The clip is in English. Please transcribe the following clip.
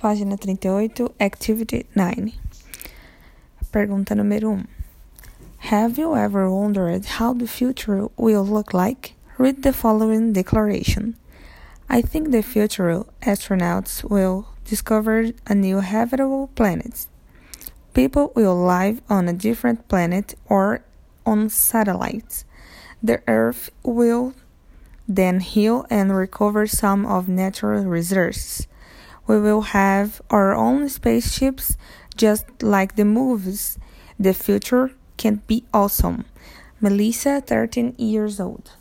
Página 38, Activity 9. Pergunta número 1. Have you ever wondered how the future will look like? Read the following declaration. I think the future astronauts will discover a new habitable planet. People will live on a different planet or on satellites. The Earth will then heal and recover some of natural resources. We will have our own spaceships just like the movies. The future can be awesome. Melissa, 13 years old.